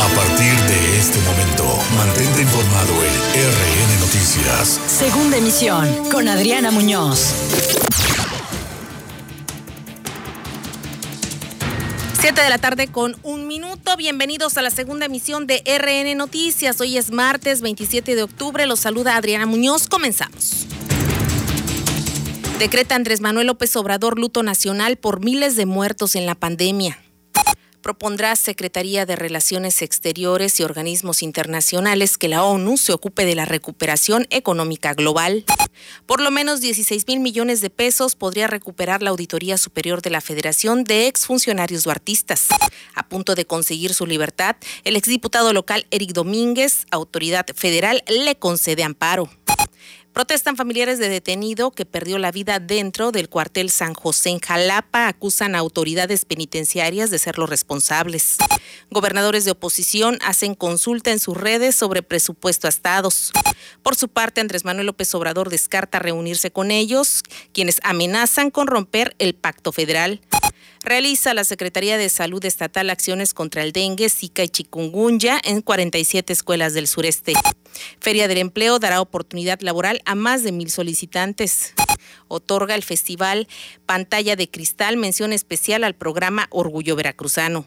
A partir de este momento, mantente informado en RN Noticias. Segunda emisión con Adriana Muñoz. Siete de la tarde con un minuto. Bienvenidos a la segunda emisión de RN Noticias. Hoy es martes 27 de octubre. Los saluda Adriana Muñoz. Comenzamos. Decreta Andrés Manuel López Obrador luto nacional por miles de muertos en la pandemia propondrá Secretaría de Relaciones Exteriores y organismos internacionales que la ONU se ocupe de la recuperación económica global. Por lo menos 16 mil millones de pesos podría recuperar la Auditoría Superior de la Federación de exfuncionarios artistas. A punto de conseguir su libertad, el exdiputado local Eric Domínguez, autoridad federal, le concede amparo. Protestan familiares de detenido que perdió la vida dentro del cuartel San José en Jalapa. Acusan a autoridades penitenciarias de ser los responsables. Gobernadores de oposición hacen consulta en sus redes sobre presupuesto a estados. Por su parte, Andrés Manuel López Obrador descarta reunirse con ellos, quienes amenazan con romper el pacto federal. Realiza la Secretaría de Salud Estatal acciones contra el dengue, zika y chikungunya en 47 escuelas del sureste. Feria del Empleo dará oportunidad laboral a más de mil solicitantes. Otorga el festival Pantalla de Cristal mención especial al programa Orgullo Veracruzano.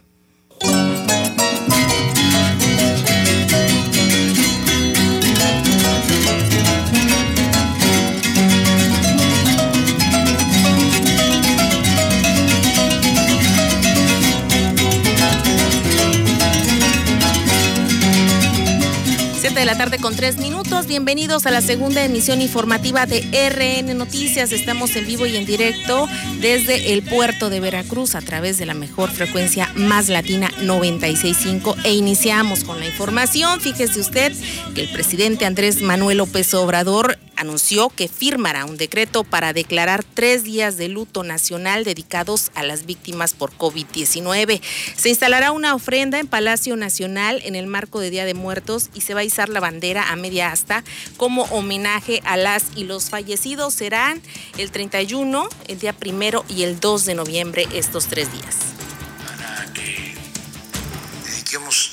7 de la tarde con tres minutos. Bienvenidos a la segunda emisión informativa de RN Noticias. Estamos en vivo y en directo desde el puerto de Veracruz a través de la mejor frecuencia más latina 965 e iniciamos con la información. Fíjese usted que el presidente Andrés Manuel López Obrador anunció que firmará un decreto para declarar tres días de luto nacional dedicados a las víctimas por COVID-19. Se instalará una ofrenda en Palacio Nacional en el marco de Día de Muertos y se va a izar la bandera a media asta como homenaje a las y los fallecidos. Serán el 31, el día primero y el 2 de noviembre estos tres días. Para que dediquemos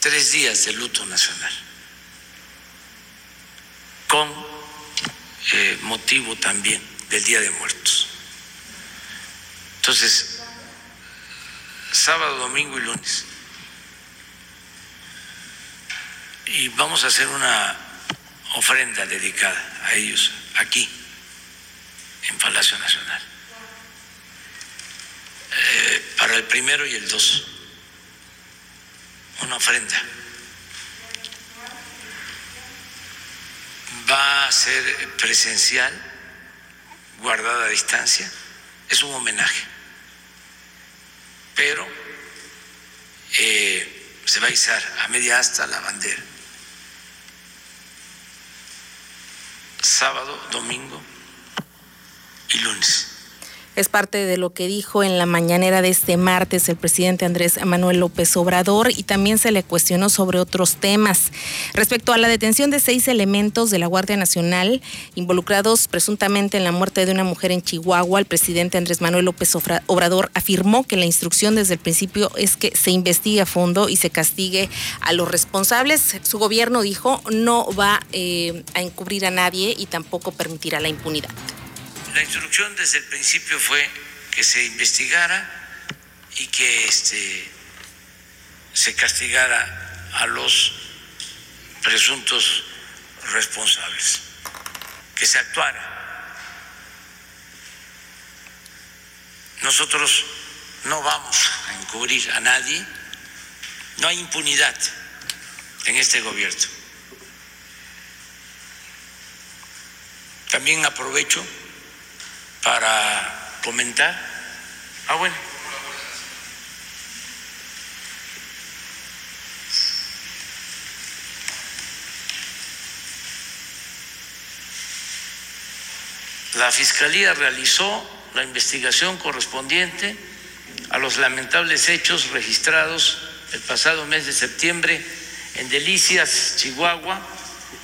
tres días de luto nacional con eh, motivo también del Día de Muertos. Entonces, sábado, domingo y lunes. Y vamos a hacer una ofrenda dedicada a ellos aquí, en Palacio Nacional, eh, para el primero y el dos. Una ofrenda. Va a ser presencial, guardada a distancia, es un homenaje, pero eh, se va a izar a media asta la bandera. Sábado, domingo y lunes. Es parte de lo que dijo en la mañanera de este martes el presidente Andrés Manuel López Obrador y también se le cuestionó sobre otros temas. Respecto a la detención de seis elementos de la Guardia Nacional involucrados presuntamente en la muerte de una mujer en Chihuahua, el presidente Andrés Manuel López Obrador afirmó que la instrucción desde el principio es que se investigue a fondo y se castigue a los responsables. Su gobierno dijo no va eh, a encubrir a nadie y tampoco permitirá la impunidad. La instrucción desde el principio fue que se investigara y que este, se castigara a los presuntos responsables, que se actuara. Nosotros no vamos a encubrir a nadie, no hay impunidad en este gobierno. También aprovecho para comentar. Ah, bueno. La Fiscalía realizó la investigación correspondiente a los lamentables hechos registrados el pasado mes de septiembre en Delicias, Chihuahua.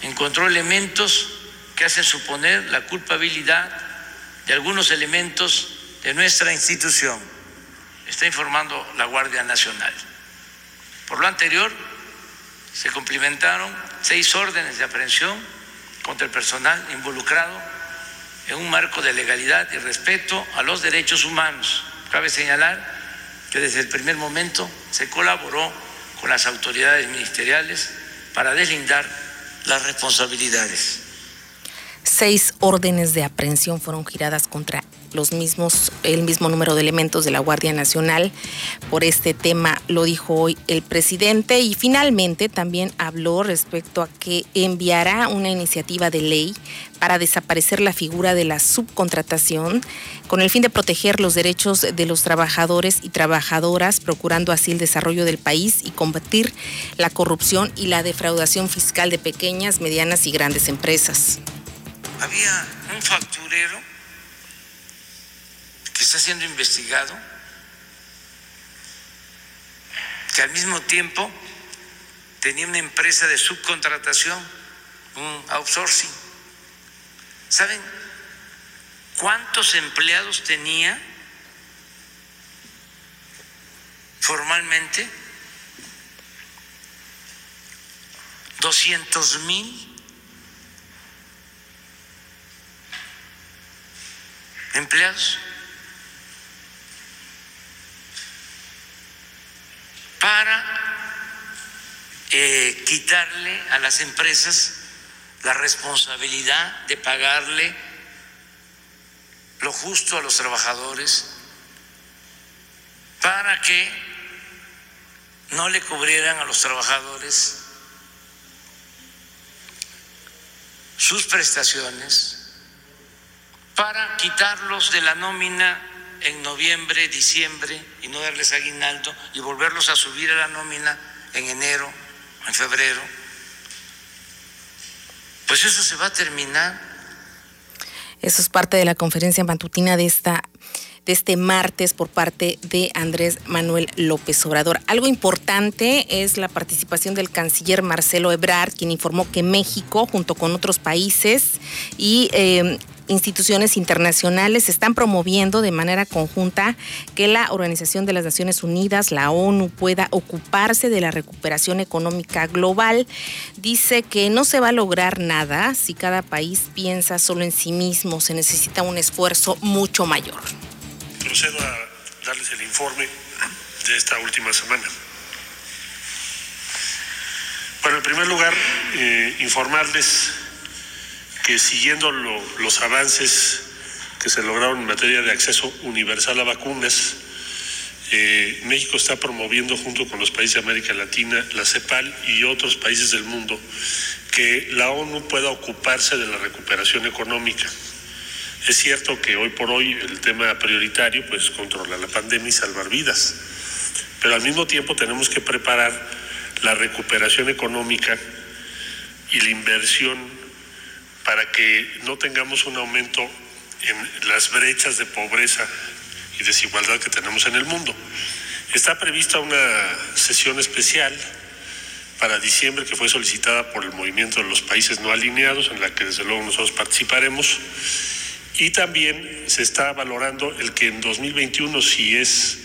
Encontró elementos que hacen suponer la culpabilidad de algunos elementos de nuestra institución está informando la Guardia Nacional. Por lo anterior, se cumplimentaron seis órdenes de aprehensión contra el personal involucrado en un marco de legalidad y respeto a los derechos humanos. Cabe señalar que desde el primer momento se colaboró con las autoridades ministeriales para deslindar las responsabilidades. Seis órdenes de aprehensión fueron giradas contra los mismos, el mismo número de elementos de la Guardia Nacional. Por este tema lo dijo hoy el presidente y finalmente también habló respecto a que enviará una iniciativa de ley para desaparecer la figura de la subcontratación con el fin de proteger los derechos de los trabajadores y trabajadoras, procurando así el desarrollo del país y combatir la corrupción y la defraudación fiscal de pequeñas, medianas y grandes empresas. Había un facturero que está siendo investigado, que al mismo tiempo tenía una empresa de subcontratación, un outsourcing. ¿Saben cuántos empleados tenía formalmente? 200 mil empleados. para eh, quitarle a las empresas la responsabilidad de pagarle lo justo a los trabajadores, para que no le cubrieran a los trabajadores sus prestaciones, para quitarlos de la nómina en noviembre, diciembre y no darles aguinaldo y volverlos a subir a la nómina en enero, en febrero, pues eso se va a terminar. Eso es parte de la conferencia matutina de esta de este martes por parte de Andrés Manuel López Obrador. Algo importante es la participación del canciller Marcelo Ebrard, quien informó que México, junto con otros países y eh, instituciones internacionales están promoviendo de manera conjunta que la Organización de las Naciones Unidas, la ONU, pueda ocuparse de la recuperación económica global. Dice que no se va a lograr nada si cada país piensa solo en sí mismo, se necesita un esfuerzo mucho mayor. Procedo a darles el informe de esta última semana. Bueno, en primer lugar, eh, informarles que siguiendo los avances que se lograron en materia de acceso universal a vacunas, eh, México está promoviendo junto con los países de América Latina, la CEPAL y otros países del mundo, que la ONU pueda ocuparse de la recuperación económica. Es cierto que hoy por hoy el tema prioritario pues controlar la pandemia y salvar vidas, pero al mismo tiempo tenemos que preparar la recuperación económica y la inversión para que no tengamos un aumento en las brechas de pobreza y desigualdad que tenemos en el mundo. Está prevista una sesión especial para diciembre que fue solicitada por el movimiento de los países no alineados, en la que desde luego nosotros participaremos. Y también se está valorando el que en 2021, si es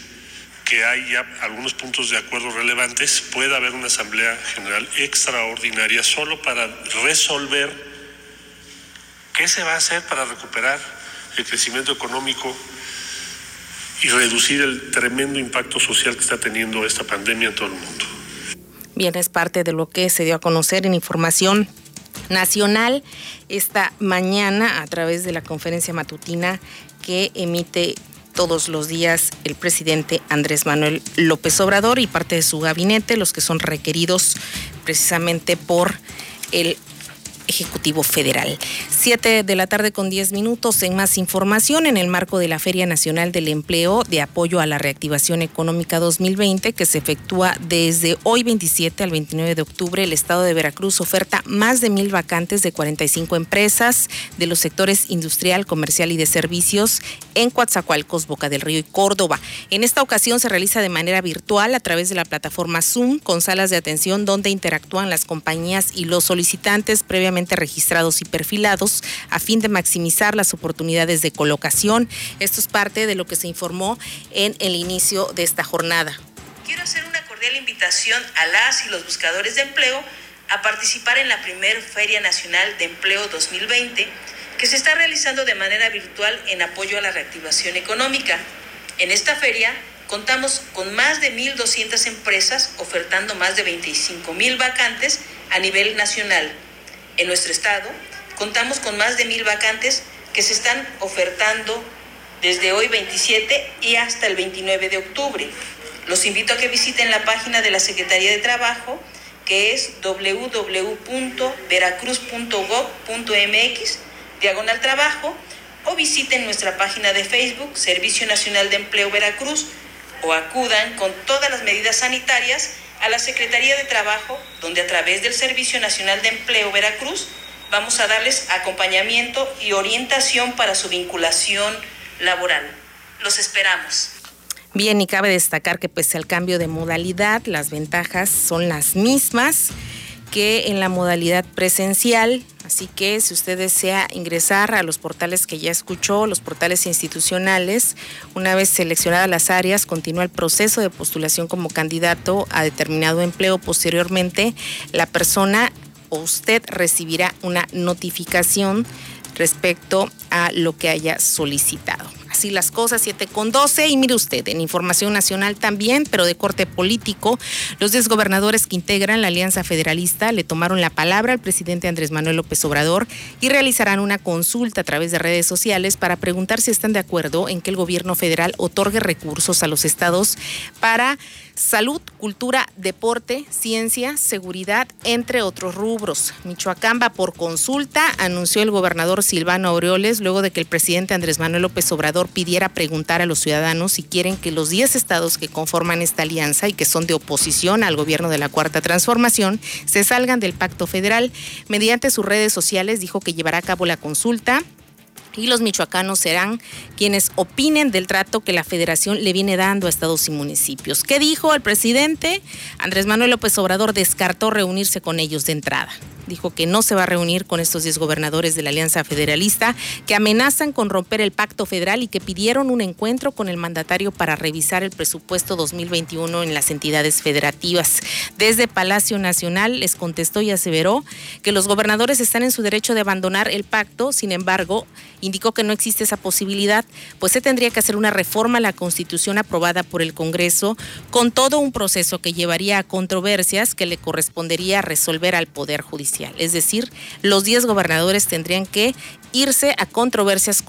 que hay ya algunos puntos de acuerdo relevantes, pueda haber una Asamblea General extraordinaria solo para resolver ¿Qué se va a hacer para recuperar el crecimiento económico y reducir el tremendo impacto social que está teniendo esta pandemia en todo el mundo? Bien, es parte de lo que se dio a conocer en información nacional esta mañana a través de la conferencia matutina que emite todos los días el presidente Andrés Manuel López Obrador y parte de su gabinete, los que son requeridos precisamente por el Ejecutivo Federal. Siete de la tarde con diez minutos. En más información, en el marco de la Feria Nacional del Empleo de Apoyo a la Reactivación Económica 2020, que se efectúa desde hoy 27 al 29 de octubre, el Estado de Veracruz oferta más de mil vacantes de 45 empresas de los sectores industrial, comercial y de servicios en Coatzacoalcos, Boca del Río y Córdoba. En esta ocasión se realiza de manera virtual a través de la plataforma Zoom con salas de atención donde interactúan las compañías y los solicitantes previamente debidamente registrados y perfilados a fin de maximizar las oportunidades de colocación. Esto es parte de lo que se informó en el inicio de esta jornada. Quiero hacer una cordial invitación a las y los buscadores de empleo a participar en la primer Feria Nacional de Empleo 2020 que se está realizando de manera virtual en apoyo a la reactivación económica. En esta feria contamos con más de 1.200 empresas ofertando más de 25.000 vacantes a nivel nacional. En nuestro estado contamos con más de 1.000 vacantes que se están ofertando desde hoy 27 y hasta el 29 de octubre. Los invito a que visiten la página de la Secretaría de Trabajo que es www.veracruz.gov.mx, diagonal trabajo, o visiten nuestra página de Facebook, Servicio Nacional de Empleo Veracruz, o acudan con todas las medidas sanitarias a la Secretaría de Trabajo, donde a través del Servicio Nacional de Empleo Veracruz vamos a darles acompañamiento y orientación para su vinculación laboral. Los esperamos. Bien, y cabe destacar que pese al cambio de modalidad, las ventajas son las mismas que en la modalidad presencial. Así que si usted desea ingresar a los portales que ya escuchó, los portales institucionales, una vez seleccionadas las áreas, continúa el proceso de postulación como candidato a determinado empleo. Posteriormente, la persona o usted recibirá una notificación respecto a lo que haya solicitado. Así las cosas, 7 con 12. Y mire usted, en información nacional también, pero de corte político, los desgobernadores que integran la Alianza Federalista le tomaron la palabra al presidente Andrés Manuel López Obrador y realizarán una consulta a través de redes sociales para preguntar si están de acuerdo en que el gobierno federal otorgue recursos a los estados para salud, cultura, deporte, ciencia, seguridad, entre otros rubros. Michoacán va por consulta, anunció el gobernador Silvano Aureoles luego de que el presidente Andrés Manuel López Obrador pidiera preguntar a los ciudadanos si quieren que los 10 estados que conforman esta alianza y que son de oposición al gobierno de la Cuarta Transformación se salgan del pacto federal. Mediante sus redes sociales dijo que llevará a cabo la consulta y los michoacanos serán quienes opinen del trato que la federación le viene dando a estados y municipios. ¿Qué dijo el presidente? Andrés Manuel López Obrador descartó reunirse con ellos de entrada dijo que no se va a reunir con estos 10 gobernadores de la Alianza Federalista que amenazan con romper el pacto federal y que pidieron un encuentro con el mandatario para revisar el presupuesto 2021 en las entidades federativas. Desde Palacio Nacional les contestó y aseveró que los gobernadores están en su derecho de abandonar el pacto, sin embargo, indicó que no existe esa posibilidad, pues se tendría que hacer una reforma a la Constitución aprobada por el Congreso con todo un proceso que llevaría a controversias que le correspondería resolver al Poder Judicial. Es decir, los 10 gobernadores tendrían que irse a controversias,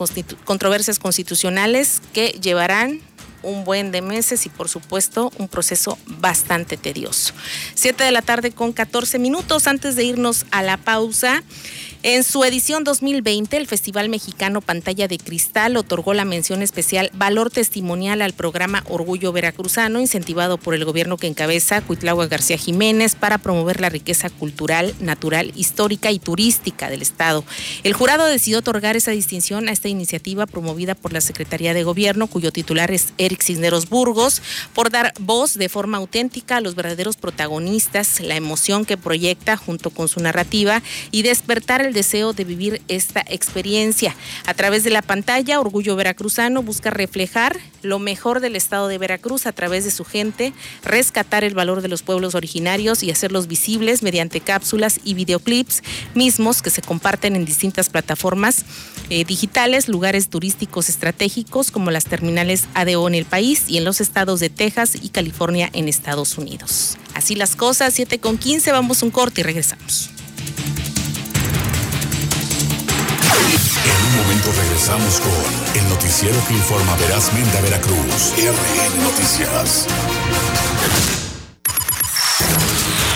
constitucionales que llevarán un buen de meses y por supuesto un proceso bastante tedioso. Siete de la tarde con 14 minutos antes de irnos a la pausa. En su edición 2020, el Festival Mexicano Pantalla de Cristal otorgó la mención especial Valor Testimonial al programa Orgullo Veracruzano, incentivado por el gobierno que encabeza Cuitlagua García Jiménez para promover la riqueza cultural, natural, histórica y turística del Estado. El jurado decidió otorgar esa distinción a esta iniciativa promovida por la Secretaría de Gobierno, cuyo titular es Eric Cisneros Burgos, por dar voz de forma auténtica a los verdaderos protagonistas, la emoción que proyecta junto con su narrativa y despertar el deseo de vivir esta experiencia. A través de la pantalla, Orgullo Veracruzano busca reflejar lo mejor del estado de Veracruz a través de su gente, rescatar el valor de los pueblos originarios y hacerlos visibles mediante cápsulas y videoclips mismos que se comparten en distintas plataformas eh, digitales, lugares turísticos estratégicos como las terminales ADO en el país y en los estados de Texas y California en Estados Unidos. Así las cosas, 7 con 15, vamos un corte y regresamos. Regresamos con el noticiero que informa verazmente a Veracruz. RN Noticias.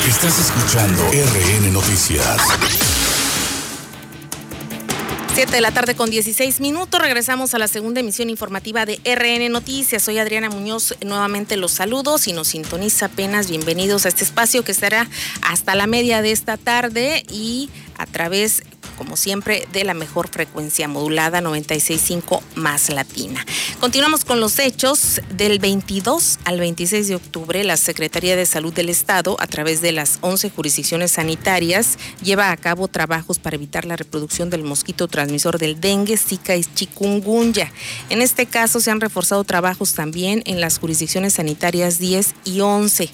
Estás escuchando RN Noticias. 7 de la tarde con 16 minutos. Regresamos a la segunda emisión informativa de RN Noticias. Soy Adriana Muñoz. Nuevamente los saludos y nos sintoniza apenas. Bienvenidos a este espacio que estará hasta la media de esta tarde y a través como siempre, de la mejor frecuencia modulada 96.5 más latina. Continuamos con los hechos. Del 22 al 26 de octubre, la Secretaría de Salud del Estado, a través de las 11 jurisdicciones sanitarias, lleva a cabo trabajos para evitar la reproducción del mosquito transmisor del dengue, zika y chikungunya. En este caso, se han reforzado trabajos también en las jurisdicciones sanitarias 10 y 11.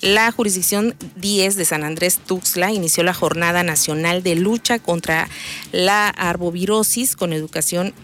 La jurisdicción 10 de San Andrés Tuxtla inició la Jornada Nacional de Lucha contra la Arbovirosis con educación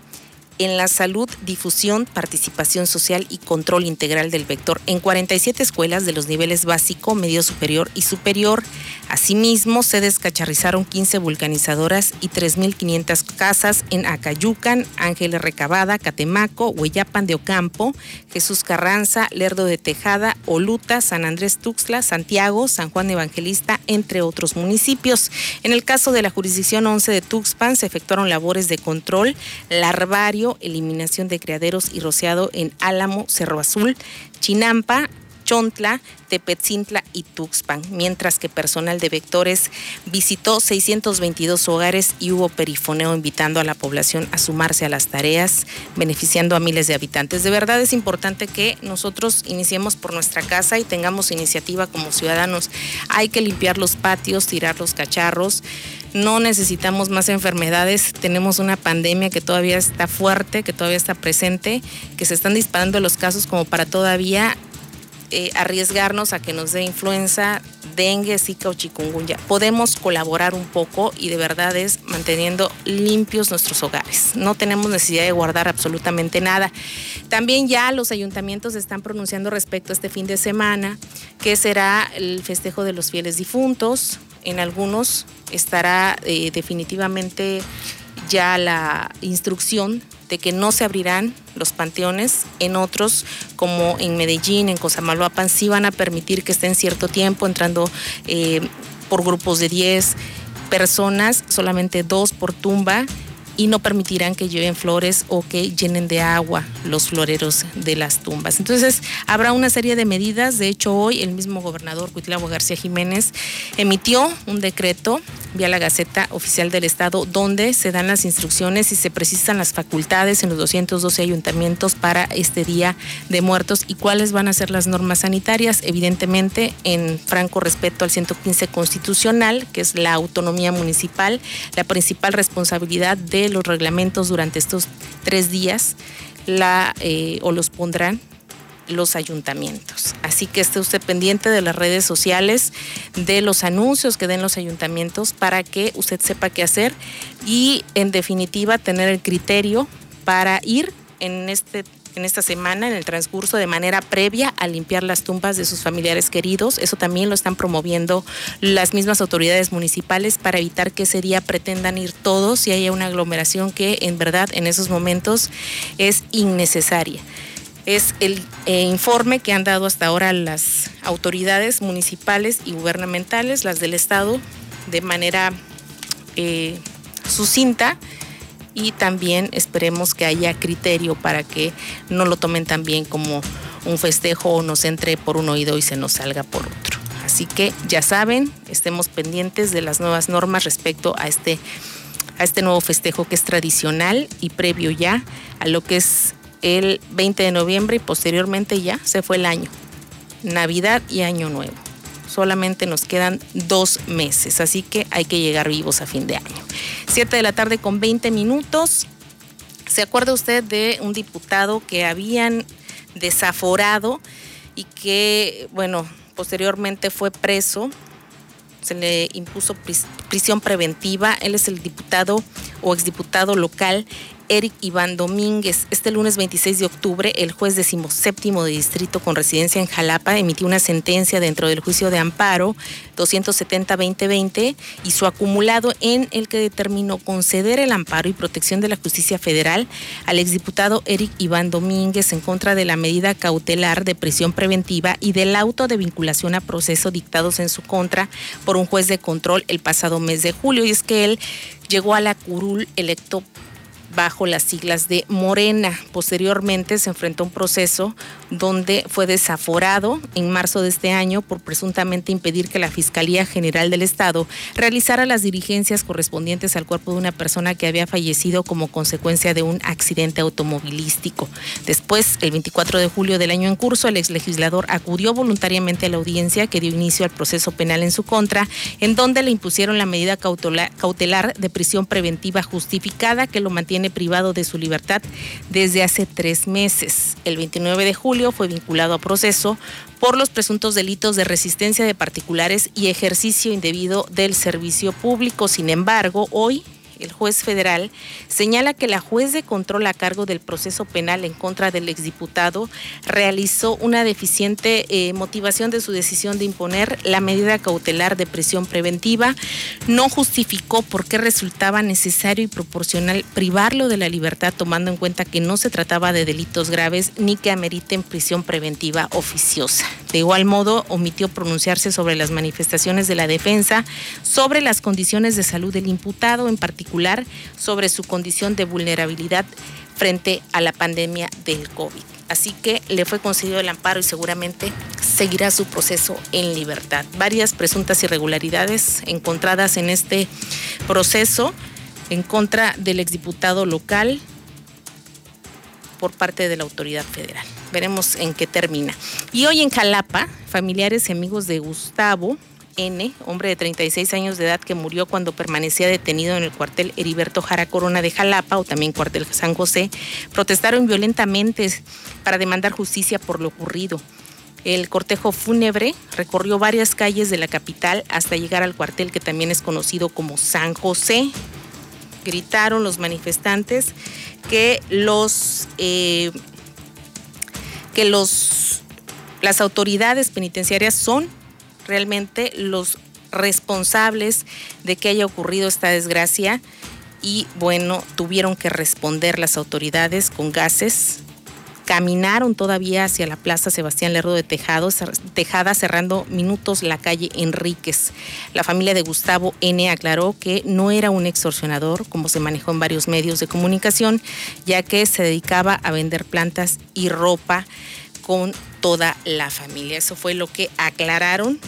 en la salud, difusión, participación social y control integral del vector en 47 escuelas de los niveles básico, medio superior y superior. Asimismo, se descacharrizaron 15 vulcanizadoras y 3.500 casas en Acayucan, Ángeles Recabada, Catemaco, Hueyapan de Ocampo, Jesús Carranza, Lerdo de Tejada, Oluta, San Andrés Tuxtla, Santiago, San Juan Evangelista, entre otros municipios. En el caso de la jurisdicción 11 de Tuxpan, se efectuaron labores de control larvario, eliminación de criaderos y rociado en Álamo, Cerro Azul, Chinampa, Chontla, Tepetzintla y Tuxpan, mientras que personal de vectores visitó 622 hogares y hubo perifoneo invitando a la población a sumarse a las tareas, beneficiando a miles de habitantes. De verdad es importante que nosotros iniciemos por nuestra casa y tengamos iniciativa como ciudadanos. Hay que limpiar los patios, tirar los cacharros. No necesitamos más enfermedades. Tenemos una pandemia que todavía está fuerte, que todavía está presente, que se están disparando los casos como para todavía eh, arriesgarnos a que nos dé influenza, dengue, zika o chikungunya. Podemos colaborar un poco y de verdad es manteniendo limpios nuestros hogares. No tenemos necesidad de guardar absolutamente nada. También ya los ayuntamientos están pronunciando respecto a este fin de semana, que será el festejo de los fieles difuntos. En algunos estará eh, definitivamente ya la instrucción de que no se abrirán los panteones, en otros como en Medellín, en Cosamaloapan, sí van a permitir que estén cierto tiempo entrando eh, por grupos de 10 personas, solamente dos por tumba y no permitirán que lleven flores o que llenen de agua los floreros de las tumbas. Entonces, habrá una serie de medidas. De hecho, hoy el mismo gobernador Cuitlavo García Jiménez emitió un decreto vía la Gaceta Oficial del Estado donde se dan las instrucciones y se precisan las facultades en los 212 ayuntamientos para este Día de Muertos. Y cuáles van a ser las normas sanitarias, evidentemente en franco respeto al 115 constitucional, que es la autonomía municipal, la principal responsabilidad de los reglamentos durante estos tres días la, eh, o los pondrán los ayuntamientos. Así que esté usted pendiente de las redes sociales, de los anuncios que den los ayuntamientos para que usted sepa qué hacer y en definitiva tener el criterio para ir en este en esta semana, en el transcurso, de manera previa a limpiar las tumbas de sus familiares queridos. Eso también lo están promoviendo las mismas autoridades municipales para evitar que ese día pretendan ir todos y haya una aglomeración que en verdad en esos momentos es innecesaria. Es el eh, informe que han dado hasta ahora las autoridades municipales y gubernamentales, las del Estado, de manera eh, sucinta y también esperemos que haya criterio para que no lo tomen también como un festejo o nos entre por un oído y se nos salga por otro. Así que ya saben, estemos pendientes de las nuevas normas respecto a este, a este nuevo festejo que es tradicional y previo ya a lo que es el 20 de noviembre y posteriormente ya se fue el año. Navidad y Año Nuevo solamente nos quedan dos meses, así que hay que llegar vivos a fin de año. Siete de la tarde con 20 minutos. ¿Se acuerda usted de un diputado que habían desaforado y que, bueno, posteriormente fue preso? Se le impuso prisión preventiva. Él es el diputado o exdiputado local Eric Iván Domínguez. Este lunes 26 de octubre, el juez decimoséptimo de distrito con residencia en Jalapa emitió una sentencia dentro del juicio de amparo 270-2020 y su acumulado en el que determinó conceder el amparo y protección de la justicia federal al exdiputado Eric Iván Domínguez en contra de la medida cautelar de prisión preventiva y del auto de vinculación a proceso dictados en su contra por un juez de control el pasado mes de julio. Y es que él llegó a la curul electo bajo las siglas de Morena. Posteriormente se enfrentó a un proceso donde fue desaforado en marzo de este año por presuntamente impedir que la Fiscalía General del Estado realizara las diligencias correspondientes al cuerpo de una persona que había fallecido como consecuencia de un accidente automovilístico. Después, el 24 de julio del año en curso, el exlegislador acudió voluntariamente a la audiencia que dio inicio al proceso penal en su contra, en donde le impusieron la medida cautelar de prisión preventiva justificada que lo mantiene privado de su libertad desde hace tres meses. El 29 de julio fue vinculado a proceso por los presuntos delitos de resistencia de particulares y ejercicio indebido del servicio público. Sin embargo, hoy el juez federal, señala que la juez de control a cargo del proceso penal en contra del exdiputado realizó una deficiente eh, motivación de su decisión de imponer la medida cautelar de prisión preventiva, no justificó por qué resultaba necesario y proporcional privarlo de la libertad tomando en cuenta que no se trataba de delitos graves ni que ameriten prisión preventiva oficiosa. De igual modo, omitió pronunciarse sobre las manifestaciones de la defensa, sobre las condiciones de salud del imputado, en particular sobre su condición de vulnerabilidad frente a la pandemia del COVID. Así que le fue concedido el amparo y seguramente seguirá su proceso en libertad. Varias presuntas irregularidades encontradas en este proceso en contra del exdiputado local por parte de la autoridad federal. Veremos en qué termina. Y hoy en Jalapa, familiares y amigos de Gustavo N., hombre de 36 años de edad que murió cuando permanecía detenido en el cuartel Heriberto Jara Corona de Jalapa o también cuartel San José, protestaron violentamente para demandar justicia por lo ocurrido. El cortejo fúnebre recorrió varias calles de la capital hasta llegar al cuartel que también es conocido como San José. Gritaron los manifestantes que los eh, que los las autoridades penitenciarias son realmente los responsables de que haya ocurrido esta desgracia y bueno, tuvieron que responder las autoridades con gases. Caminaron todavía hacia la Plaza Sebastián Lerdo de Tejada, cerrando minutos la calle Enríquez. La familia de Gustavo N. aclaró que no era un extorsionador, como se manejó en varios medios de comunicación, ya que se dedicaba a vender plantas y ropa con toda la familia. Eso fue lo que aclararon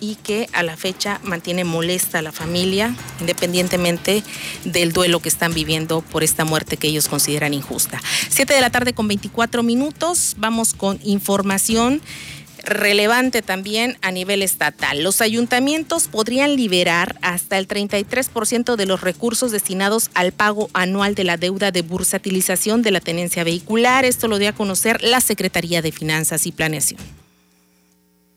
y que a la fecha mantiene molesta a la familia, independientemente del duelo que están viviendo por esta muerte que ellos consideran injusta. Siete de la tarde con 24 minutos, vamos con información relevante también a nivel estatal. Los ayuntamientos podrían liberar hasta el 33% de los recursos destinados al pago anual de la deuda de bursatilización de la tenencia vehicular. Esto lo dio a conocer la Secretaría de Finanzas y Planeación.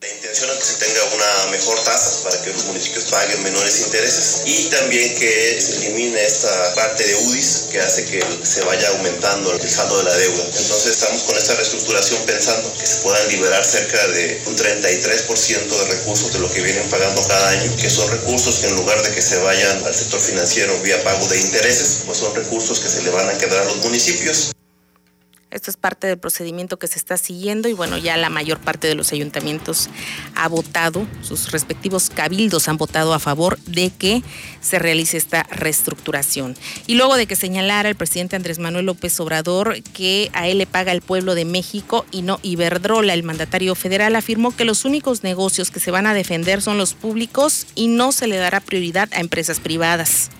La intención es que se tenga una mejor tasa para que los municipios paguen menores intereses y también que se elimine esta parte de UDIs que hace que se vaya aumentando el saldo de la deuda. Entonces estamos con esta reestructuración pensando que se puedan liberar cerca de un 33% de recursos de lo que vienen pagando cada año, que son recursos que en lugar de que se vayan al sector financiero vía pago de intereses, pues son recursos que se le van a quedar a los municipios. Esto es parte del procedimiento que se está siguiendo y bueno, ya la mayor parte de los ayuntamientos ha votado, sus respectivos cabildos han votado a favor de que se realice esta reestructuración. Y luego de que señalara el presidente Andrés Manuel López Obrador que a él le paga el pueblo de México y no Iberdrola, el mandatario federal afirmó que los únicos negocios que se van a defender son los públicos y no se le dará prioridad a empresas privadas.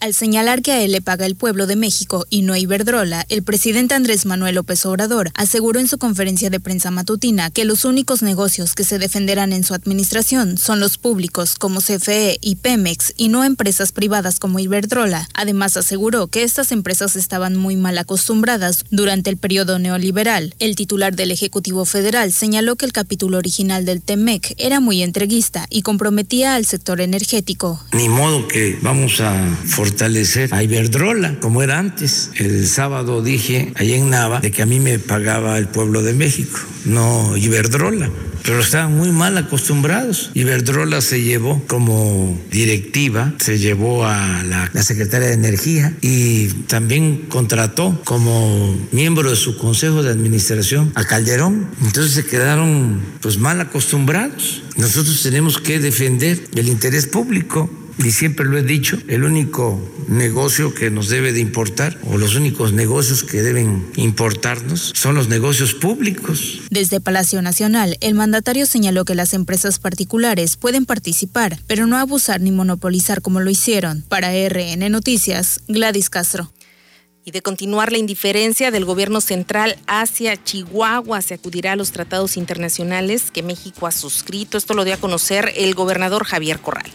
Al señalar que a él le paga el pueblo de México y no Iberdrola, el presidente Andrés Manuel López Obrador aseguró en su conferencia de prensa matutina que los únicos negocios que se defenderán en su administración son los públicos como CFE y Pemex y no empresas privadas como Iberdrola. Además aseguró que estas empresas estaban muy mal acostumbradas durante el periodo neoliberal. El titular del Ejecutivo Federal señaló que el capítulo original del TEMEC era muy entreguista y comprometía al sector energético. Ni modo que vamos a fortalecer a Iberdrola, como era antes. El sábado dije allá en Nava de que a mí me pagaba el pueblo de México, no Iberdrola pero estaban muy mal acostumbrados. Iberdrola se llevó como directiva, se llevó a la, la, secretaria de Energía y también contrató como miembro de su consejo de administración a Calderón. Entonces se quedaron pues mal acostumbrados. Nosotros tenemos que defender el interés público y siempre lo he dicho, el único negocio que nos debe de importar o los únicos negocios que deben importarnos son los negocios públicos. Desde Palacio Nacional, el mandatario señaló que las empresas particulares pueden participar, pero no abusar ni monopolizar como lo hicieron. Para RN Noticias, Gladys Castro y de continuar la indiferencia del gobierno central hacia Chihuahua. Se acudirá a los tratados internacionales que México ha suscrito. Esto lo dio a conocer el gobernador Javier Corral.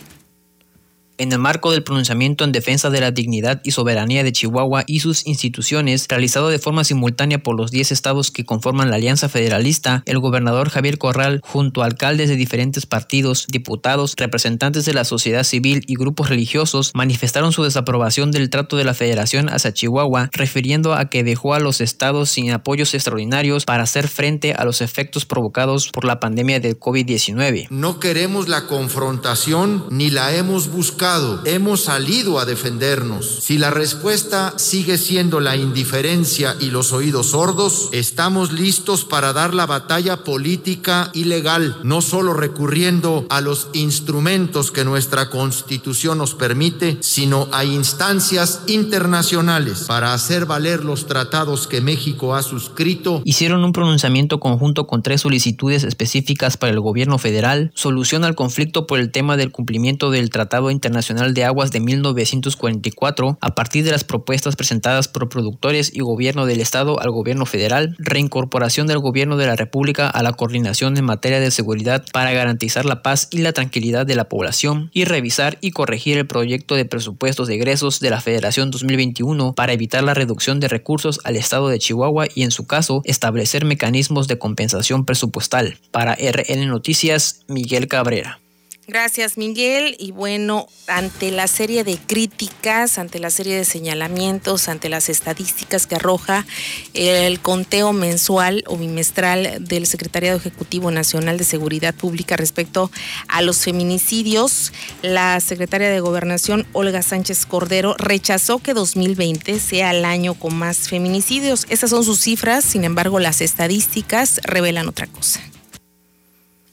En el marco del pronunciamiento en defensa de la dignidad y soberanía de Chihuahua y sus instituciones, realizado de forma simultánea por los 10 estados que conforman la Alianza Federalista, el gobernador Javier Corral, junto a alcaldes de diferentes partidos, diputados, representantes de la sociedad civil y grupos religiosos, manifestaron su desaprobación del trato de la Federación hacia Chihuahua, refiriendo a que dejó a los estados sin apoyos extraordinarios para hacer frente a los efectos provocados por la pandemia del COVID-19. No queremos la confrontación ni la hemos buscado hemos salido a defendernos. Si la respuesta sigue siendo la indiferencia y los oídos sordos, estamos listos para dar la batalla política y legal, no solo recurriendo a los instrumentos que nuestra constitución nos permite, sino a instancias internacionales para hacer valer los tratados que México ha suscrito. Hicieron un pronunciamiento conjunto con tres solicitudes específicas para el gobierno federal, solución al conflicto por el tema del cumplimiento del Tratado Internacional Nacional de Aguas de 1944 a partir de las propuestas presentadas por productores y gobierno del Estado al gobierno federal, reincorporación del gobierno de la República a la coordinación en materia de seguridad para garantizar la paz y la tranquilidad de la población y revisar y corregir el proyecto de presupuestos de egresos de la Federación 2021 para evitar la reducción de recursos al Estado de Chihuahua y en su caso establecer mecanismos de compensación presupuestal. Para RN Noticias, Miguel Cabrera. Gracias, Miguel. Y bueno, ante la serie de críticas, ante la serie de señalamientos, ante las estadísticas que arroja el conteo mensual o bimestral del Secretariado Ejecutivo Nacional de Seguridad Pública respecto a los feminicidios, la secretaria de Gobernación, Olga Sánchez Cordero, rechazó que 2020 sea el año con más feminicidios. Esas son sus cifras, sin embargo, las estadísticas revelan otra cosa.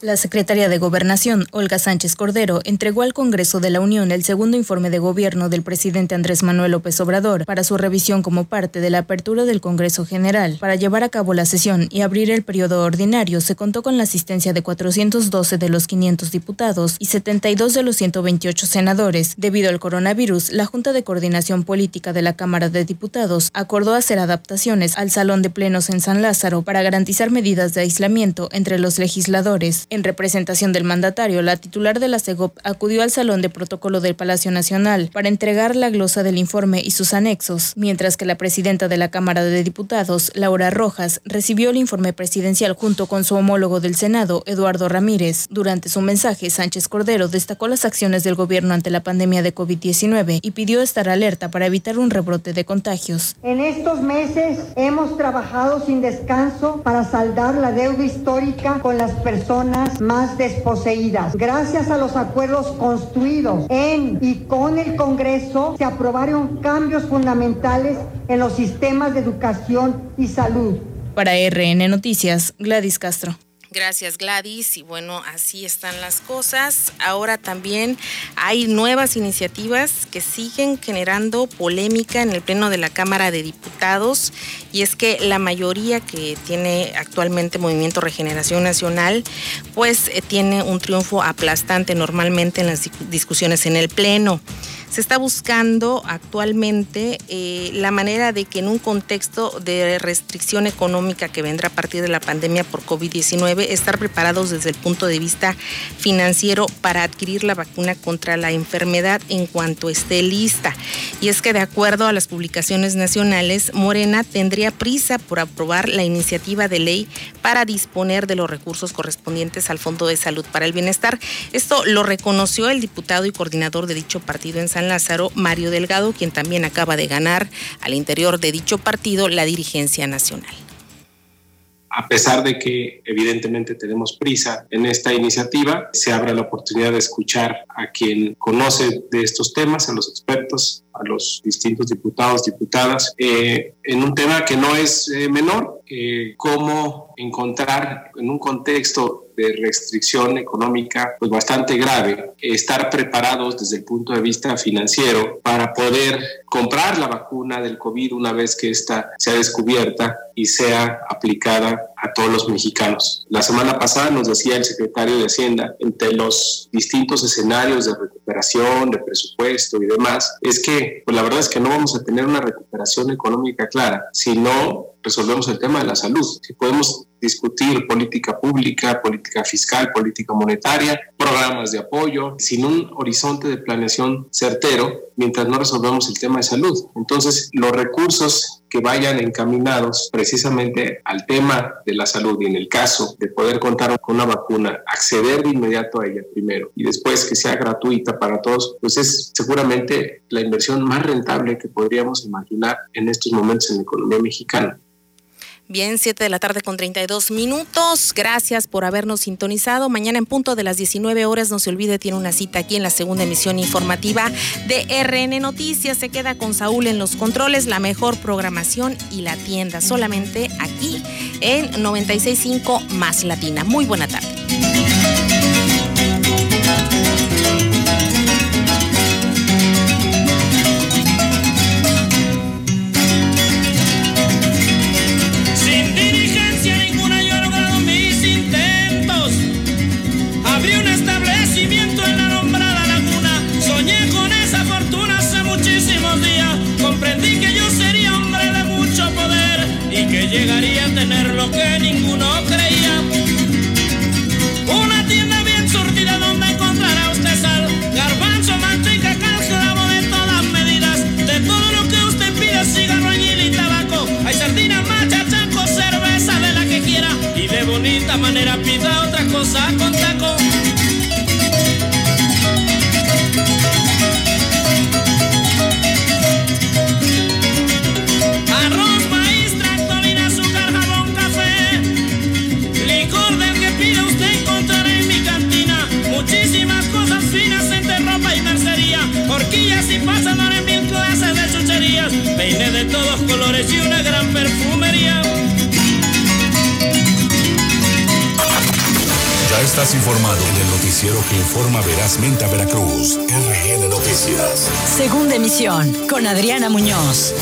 La secretaria de Gobernación, Olga Sánchez Cordero, entregó al Congreso de la Unión el segundo informe de gobierno del presidente Andrés Manuel López Obrador para su revisión como parte de la apertura del Congreso General. Para llevar a cabo la sesión y abrir el periodo ordinario, se contó con la asistencia de 412 de los 500 diputados y 72 de los 128 senadores. Debido al coronavirus, la Junta de Coordinación Política de la Cámara de Diputados acordó hacer adaptaciones al Salón de Plenos en San Lázaro para garantizar medidas de aislamiento entre los legisladores. En representación del mandatario, la titular de la CEGOP acudió al Salón de Protocolo del Palacio Nacional para entregar la glosa del informe y sus anexos, mientras que la presidenta de la Cámara de Diputados, Laura Rojas, recibió el informe presidencial junto con su homólogo del Senado, Eduardo Ramírez. Durante su mensaje, Sánchez Cordero destacó las acciones del gobierno ante la pandemia de COVID-19 y pidió estar alerta para evitar un rebrote de contagios. En estos meses hemos trabajado sin descanso para saldar la deuda histórica con las personas más desposeídas. Gracias a los acuerdos construidos en y con el Congreso, se aprobaron cambios fundamentales en los sistemas de educación y salud. Para RN Noticias, Gladys Castro. Gracias Gladys. Y bueno, así están las cosas. Ahora también hay nuevas iniciativas que siguen generando polémica en el Pleno de la Cámara de Diputados. Y es que la mayoría que tiene actualmente Movimiento Regeneración Nacional pues eh, tiene un triunfo aplastante normalmente en las discusiones en el Pleno se está buscando actualmente eh, la manera de que en un contexto de restricción económica que vendrá a partir de la pandemia por COVID-19, estar preparados desde el punto de vista financiero para adquirir la vacuna contra la enfermedad en cuanto esté lista. Y es que de acuerdo a las publicaciones nacionales, Morena tendría prisa por aprobar la iniciativa de ley para disponer de los recursos correspondientes al Fondo de Salud para el Bienestar. Esto lo reconoció el diputado y coordinador de dicho partido en San Lázaro, Mario Delgado, quien también acaba de ganar al interior de dicho partido la dirigencia nacional. A pesar de que evidentemente tenemos prisa en esta iniciativa, se abre la oportunidad de escuchar a quien conoce de estos temas, a los expertos, a los distintos diputados, diputadas, eh, en un tema que no es eh, menor, eh, cómo encontrar en un contexto de restricción económica pues bastante grave, estar preparados desde el punto de vista financiero para poder comprar la vacuna del COVID una vez que ésta sea descubierta y sea aplicada a todos los mexicanos. La semana pasada nos decía el secretario de Hacienda, entre los distintos escenarios de recuperación, de presupuesto y demás, es que pues la verdad es que no vamos a tener una recuperación económica clara si no resolvemos el tema de la salud. Si podemos discutir política pública, política fiscal, política monetaria, programas de apoyo, sin un horizonte de planeación certero, mientras no resolvamos el tema de salud. Entonces, los recursos que vayan encaminados precisamente al tema de la salud y en el caso de poder contar con una vacuna, acceder de inmediato a ella primero y después que sea gratuita para todos, pues es seguramente la inversión más rentable que podríamos imaginar en estos momentos en la economía mexicana. Bien, 7 de la tarde con 32 minutos. Gracias por habernos sintonizado. Mañana en punto de las 19 horas, no se olvide, tiene una cita aquí en la segunda emisión informativa de RN Noticias. Se queda con Saúl en los controles, la mejor programación y la tienda solamente aquí en 965 Más Latina. Muy buena tarde. Llegaría a tener lo que ninguno creía. Estás informado en el noticiero que informa verazmente a Veracruz. RN Noticias. Segunda emisión con Adriana Muñoz.